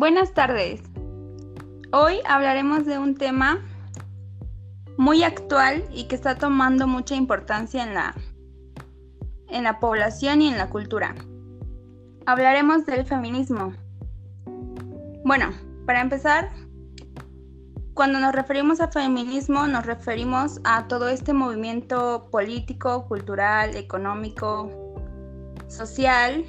Buenas tardes. Hoy hablaremos de un tema muy actual y que está tomando mucha importancia en la, en la población y en la cultura. Hablaremos del feminismo. Bueno, para empezar, cuando nos referimos a feminismo nos referimos a todo este movimiento político, cultural, económico, social,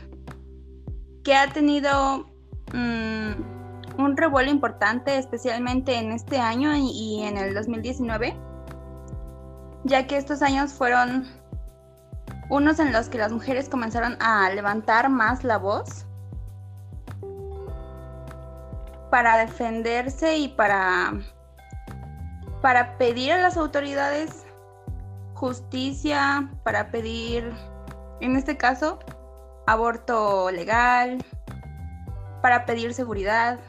que ha tenido mm, un revuelo importante, especialmente en este año y en el 2019, ya que estos años fueron unos en los que las mujeres comenzaron a levantar más la voz para defenderse y para, para pedir a las autoridades justicia, para pedir, en este caso, aborto legal, para pedir seguridad,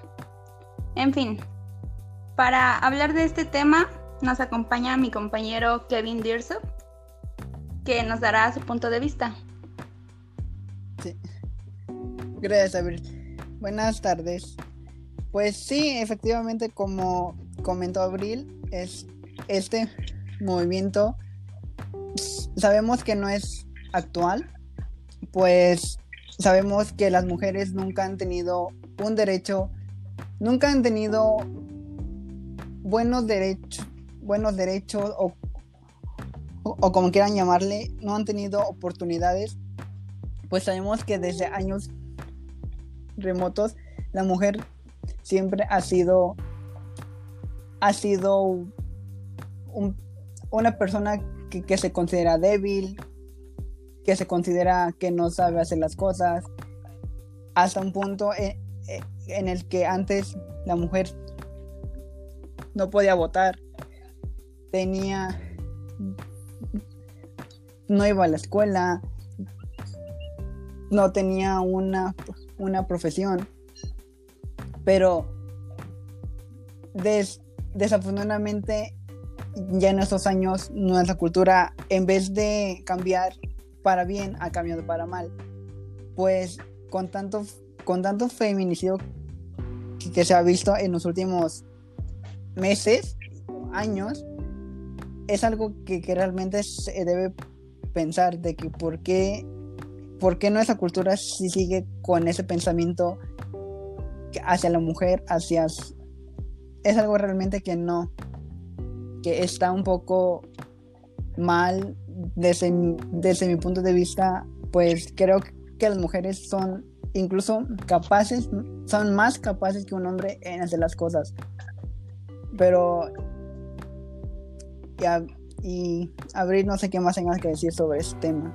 en fin. Para hablar de este tema nos acompaña mi compañero Kevin Dirso, que nos dará su punto de vista. Sí. Gracias, Abril. Buenas tardes. Pues sí, efectivamente, como comentó Abril, es este movimiento sabemos que no es actual, pues sabemos que las mujeres nunca han tenido un derecho, nunca han tenido buenos derechos, buenos derechos o, o, como quieran llamarle, no han tenido oportunidades, pues sabemos que desde años remotos la mujer siempre ha sido ha sido una persona que, que, se considera débil, que se considera que no sabe hacer las cosas, hasta un punto en, en el que antes la mujer no podía votar, tenía, no iba a la escuela, no tenía una, una profesión, pero desafortunadamente ya en estos años nuestra cultura en vez de cambiar para bien ha cambiado para mal. Pues con tanto, con tanto feminicidio que, se ha visto en los últimos meses, años, es algo que, realmente se debe pensar de que por qué, por qué nuestra cultura si sigue con ese pensamiento hacia la mujer, hacia... Es algo realmente que no, que está un poco mal desde, desde mi punto de vista, pues creo que las mujeres son incluso capaces, son más capaces que un hombre en hacer las cosas. Pero, ya, y Abril, no sé qué más tengas que decir sobre este tema.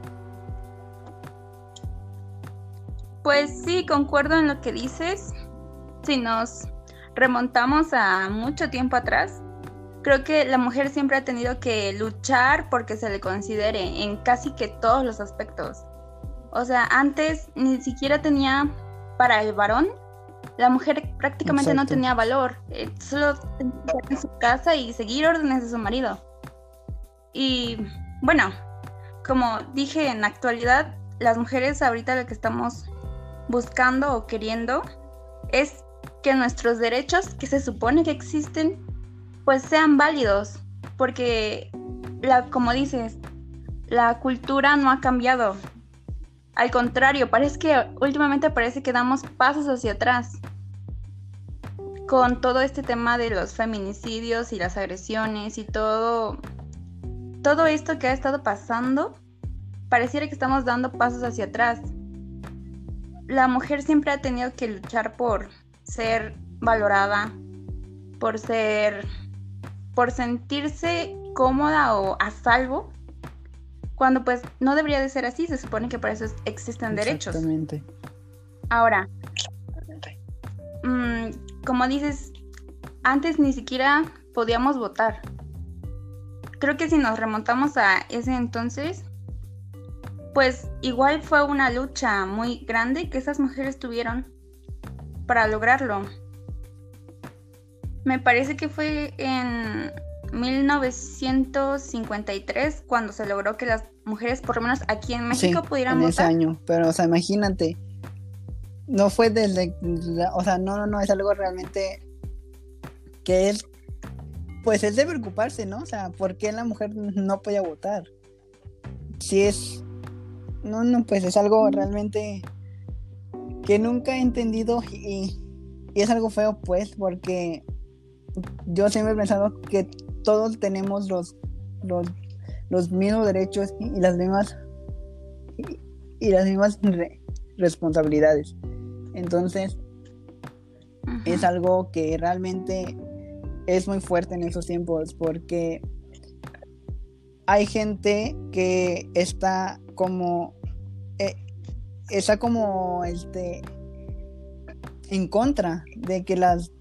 Pues sí, concuerdo en lo que dices. Si nos remontamos a mucho tiempo atrás, creo que la mujer siempre ha tenido que luchar porque se le considere en casi que todos los aspectos. O sea, antes ni siquiera tenía para el varón, la mujer prácticamente no tenía valor, eh, solo tenía que estar en su casa y seguir órdenes de su marido. Y bueno, como dije en la actualidad, las mujeres ahorita lo que estamos buscando o queriendo es que nuestros derechos que se supone que existen pues sean válidos, porque la, como dices, la cultura no ha cambiado. Al contrario, parece que últimamente parece que damos pasos hacia atrás. Con todo este tema de los feminicidios y las agresiones y todo todo esto que ha estado pasando, pareciera que estamos dando pasos hacia atrás. La mujer siempre ha tenido que luchar por ser valorada, por ser por sentirse cómoda o a salvo, cuando pues no debería de ser así, se supone que para eso existen derechos. Exactamente. Ahora, mm, como dices, antes ni siquiera podíamos votar. Creo que si nos remontamos a ese entonces, pues igual fue una lucha muy grande que esas mujeres tuvieron para lograrlo. Me parece que fue en 1953 cuando se logró que las mujeres, por lo menos aquí en México, pudieran en votar. ese año, pero o sea, imagínate, no fue desde, o sea, no, no, no, es algo realmente que es, pues es de preocuparse, ¿no? O sea, ¿por qué la mujer no puede votar? Si es, no, no, pues es algo realmente que nunca he entendido y, y es algo feo, pues, porque yo siempre he pensado que todos tenemos los, los, los mismos derechos y, las mismas y, las mismas responsabilidades. Entonces, es algo que realmente es muy fuerte en esos tiempos porque hay gente que está como eh, está como este en contra de que las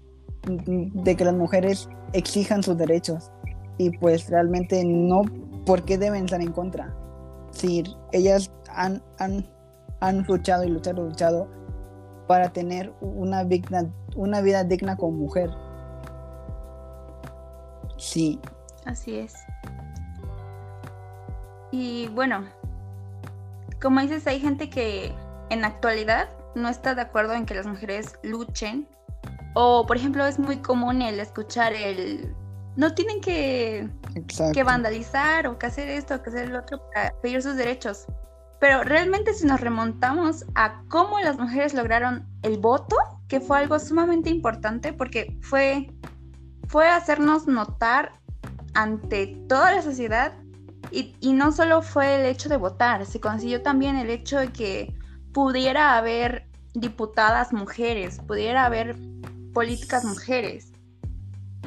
de que las mujeres exijan sus derechos y pues realmente no por qué deben estar en contra si ellas han, han, han luchado y luchado y luchado para tener una, digna, una vida digna como mujer. Sí. Así es. Y bueno, como dices, hay gente que en actualidad no está de acuerdo en que las mujeres luchen. O, por ejemplo, es muy común el escuchar el... No tienen que, que vandalizar o que hacer esto o que hacer el otro para pedir sus derechos. Pero realmente si nos remontamos a cómo las mujeres lograron el voto, que fue algo sumamente importante porque fue, fue hacernos notar ante toda la sociedad y, y, no solo fue el hecho de votar, se consiguió también el hecho de que pudiera haber diputadas mujeres, pudiera haber políticas mujeres.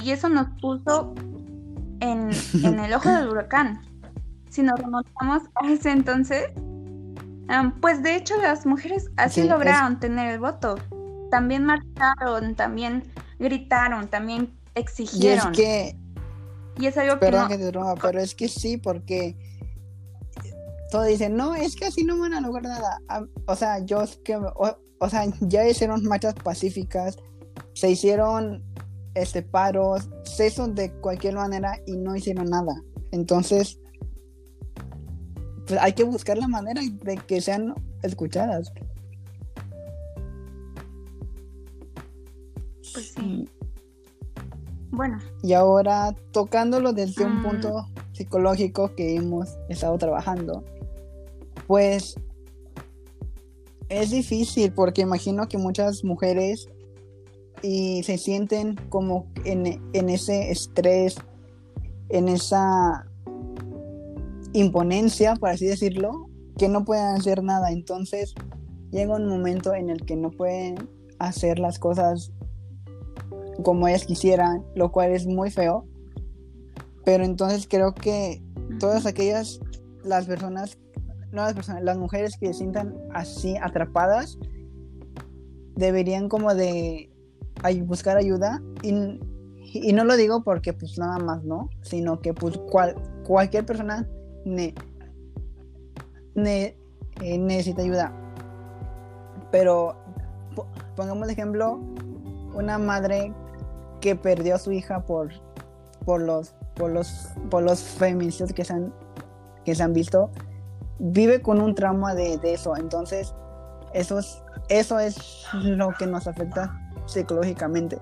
Y eso nos puso en, en el ojo del huracán. Si nos remontamos a ese entonces, pues de hecho las mujeres así lograron tener el voto. También marcharon, también gritaron, también exigieron. Y es que... Y es algo que, no... que pero es que sí, porque todos dicen, no, es que así no van a lograr nada. O sea, yo que... O, sea, ya hicieron marchas pacíficas, se hicieron este paros, se de cualquier manera y no hicieron nada. Entonces, pues, hay que buscar la manera de que sean escuchadas. Pues sí. Bueno. Y ahora, tocándolo desde un mm. punto psicológico que hemos estado trabajando, pues es difícil porque imagino que muchas mujeres y se sienten como en, en ese estrés, en esa imponencia, por así decirlo, que no pueden hacer nada. Entonces llega un momento en el que no pueden hacer las cosas como ellas quisieran, lo cual es muy feo. Pero entonces creo que todas aquellas, las personas, no las personas, las mujeres que se sientan así atrapadas, deberían como de buscar ayuda. Y, y no lo digo porque pues nada más, ¿no? Sino que pues cual, cualquier persona ne, eh, necesita ayuda. Pero pongamos de ejemplo una madre que perdió a su hija por, por los por los por los feminicidios que se han que se han visto vive con un trauma de, eso entonces eso es, eso es lo que nos afecta psicológicamente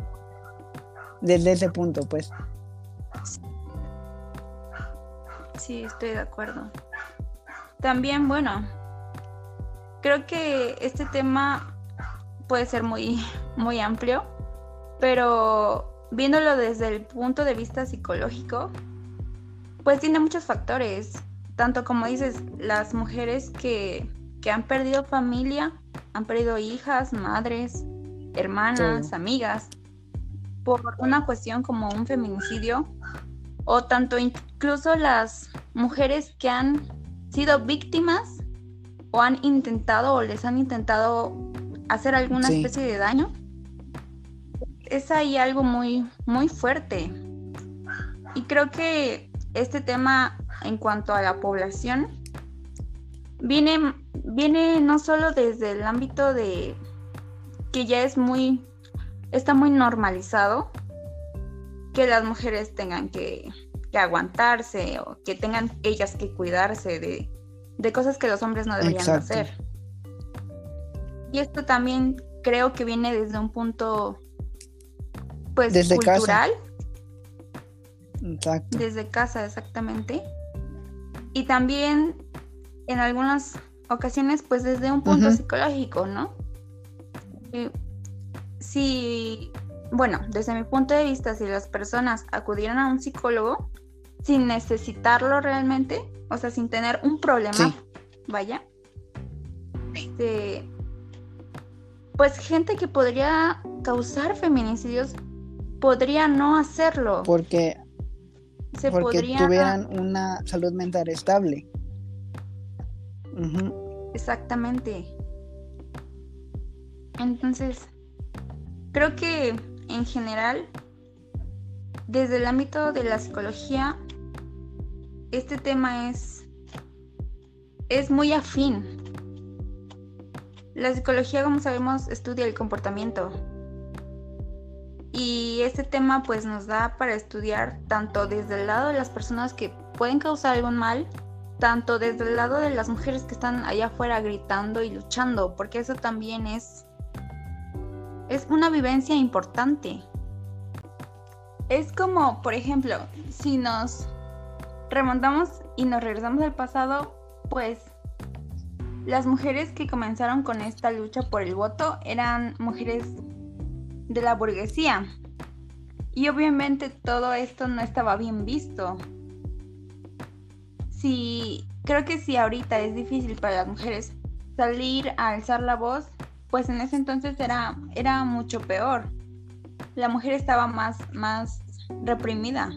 desde ese punto pues Sí, estoy de acuerdo. También, bueno, creo que este tema puede ser muy, muy amplio, pero viéndolo desde el punto de vista psicológico, pues tiene muchos factores, tanto como dices, las mujeres que, que han perdido familia, han perdido hijas, madres, hermanas, amigas, por una cuestión como un feminicidio, o tanto incluso las mujeres que han sido víctimas o han intentado o les han intentado hacer alguna especie de daño. Es ahí algo muy, muy fuerte. Y creo que este tema en cuanto a la población viene, viene no solo desde el ámbito de que ya es muy, está muy normalizado, que las mujeres tengan que, aguantarse o que tengan ellas que cuidarse de, cosas que los hombres no deberían hacer. Y esto también creo que viene desde un punto pues cultural. Exacto. Desde casa, exactamente. Y también en algunas ocasiones, pues desde un punto psicológico, ¿no? Si, bueno, desde mi punto de vista, si las personas acudieran a un psicólogo sin necesitarlo realmente, o sea, sin tener un problema, vaya, este, pues gente que podría causar feminicidios podría no hacerlo. Porque, Se porque tuvieran una salud mental estable. Exactamente. Entonces, creo que en general, desde el ámbito de la psicología, este tema es, es muy afín. La psicología, como sabemos, estudia el comportamiento. Y este tema pues nos da para estudiar tanto desde el lado de las personas que pueden causar algún mal, tanto desde el lado de las mujeres que están allá afuera gritando y luchando, porque eso también es es una vivencia importante. Es como, por ejemplo, si nos remontamos y nos regresamos al pasado, pues las mujeres que comenzaron con esta lucha por el voto eran mujeres de la burguesía. Y obviamente todo esto no estaba bien visto. Si creo que si ahorita es difícil para las mujeres salir a alzar la voz, pues en ese entonces era, era mucho peor. La mujer estaba más, más reprimida.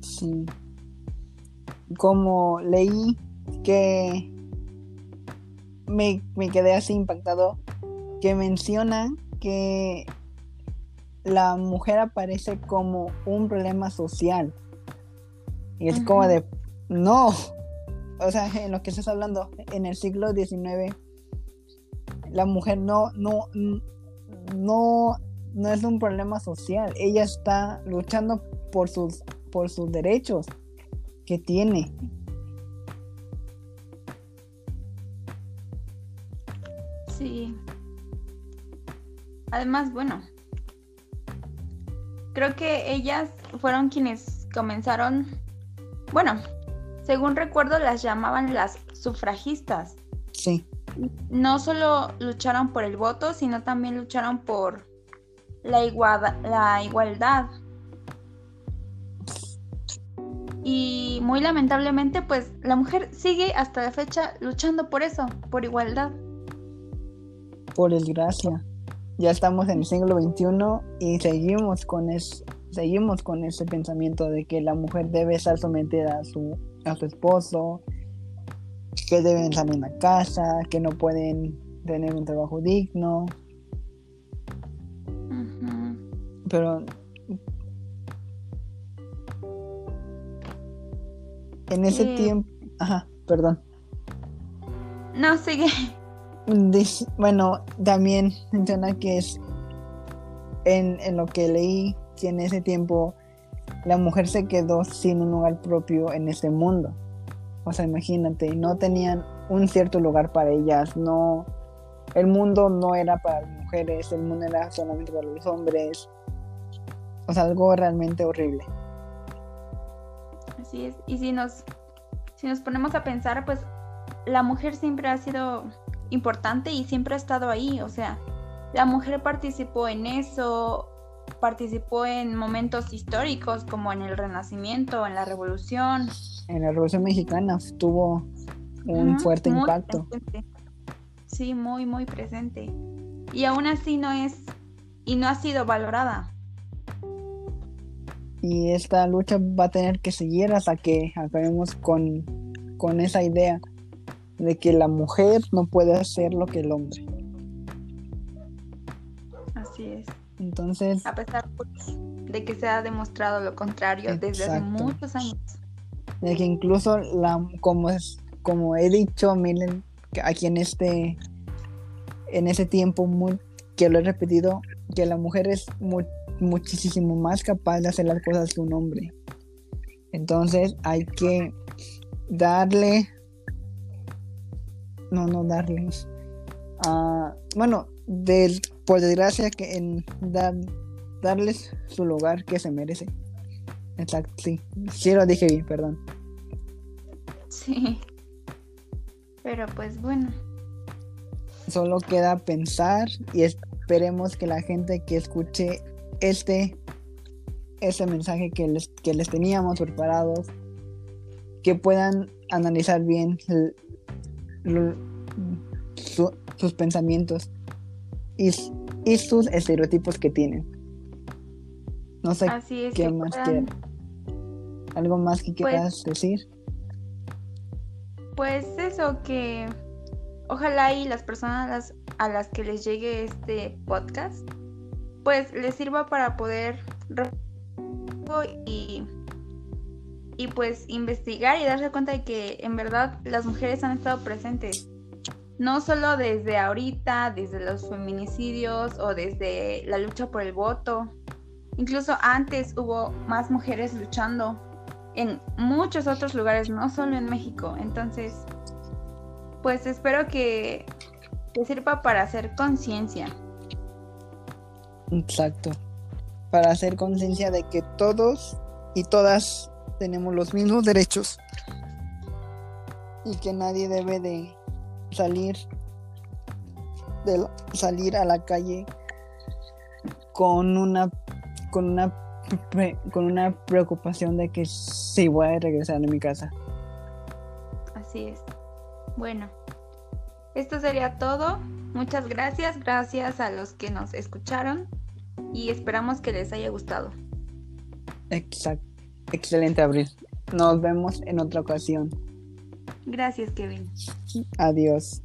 Sí. Como leí que me, quedé así impactado, que menciona que la mujer aparece como un problema social. Y es como de, no, o sea, en lo que estás hablando, en el siglo XIX la mujer no, no, no, no es un problema social. Ella está luchando por sus, por sus derechos que tiene. Sí. Además, bueno, creo que ellas fueron quienes comenzaron, bueno, según recuerdo las llamaban las sufragistas. Sí no solo lucharon por el voto, sino también lucharon por la, la igualdad. Y muy lamentablemente, pues la mujer sigue hasta la fecha luchando por eso, por igualdad. Por desgracia. Ya estamos en el siglo XXI y seguimos con, es, seguimos con ese pensamiento de que la mujer debe estar sometida a su, a su esposo, que deben salir la casa, que no pueden tener un trabajo digno. Pero en ese tiempo, ajá, perdón. No, sigue. bueno, también menciona que es en, en lo que leí que en ese tiempo la mujer se quedó sin un lugar propio en ese mundo. O sea, imagínate, no tenían un cierto lugar para ellas, no, el mundo no era para las mujeres, el mundo era solamente para los hombres. O sea, algo realmente horrible. Así es. Y si nos, si nos ponemos a pensar, pues la mujer siempre ha sido importante y siempre ha estado ahí. O sea, la mujer participó en eso, participó en momentos históricos como en el Renacimiento, en la Revolución, en la Revolución Mexicana tuvo un fuerte impacto. Sí, muy, muy presente. Y aún así no es, y no ha sido valorada. Y esta lucha va a tener que seguir hasta que acabemos con, con esa idea de que la mujer no puede hacer lo que el hombre. Así es. Entonces. A pesar de que se ha demostrado lo contrario desde hace muchos años de que incluso la como es como he dicho miren aquí en este en ese tiempo muy, que lo he repetido que la mujer es muchísimo más capaz de hacer las cosas que un hombre entonces hay que darle no no darle ah, bueno, por desgracia, que en dar, darles su lugar que se merece. Exacto, sí. Sí lo dije bien, perdón. Sí. Pero pues bueno. Solo queda pensar y esperemos que la gente que escuche este ese mensaje que les, que les teníamos preparados, que puedan analizar bien sus pensamientos y, y, sus estereotipos que tienen. No sé qué más ¿Algo más que pues quieras decir? Pues eso, que ojalá y las personas a las que les llegue este podcast, pues les sirva para poder y, y pues investigar y darse cuenta de que en verdad las mujeres han estado presentes. No solo desde ahorita, desde los feminicidios o desde la lucha por el voto. Incluso antes hubo más mujeres luchando en muchos otros lugares, no solo en México. Entonces, pues espero que, que sirva para hacer conciencia. Exacto para hacer conciencia de que todos y todas tenemos los mismos derechos y que nadie debe de salir de salir a la calle con una con una con una preocupación de que si voy a regresar a mi casa. Así es. Bueno, esto sería todo. Muchas gracias, gracias a los que nos escucharon y esperamos que les haya gustado. Exacto. Excelente, Abril. Nos vemos en otra ocasión. Gracias, Kevin. Adiós.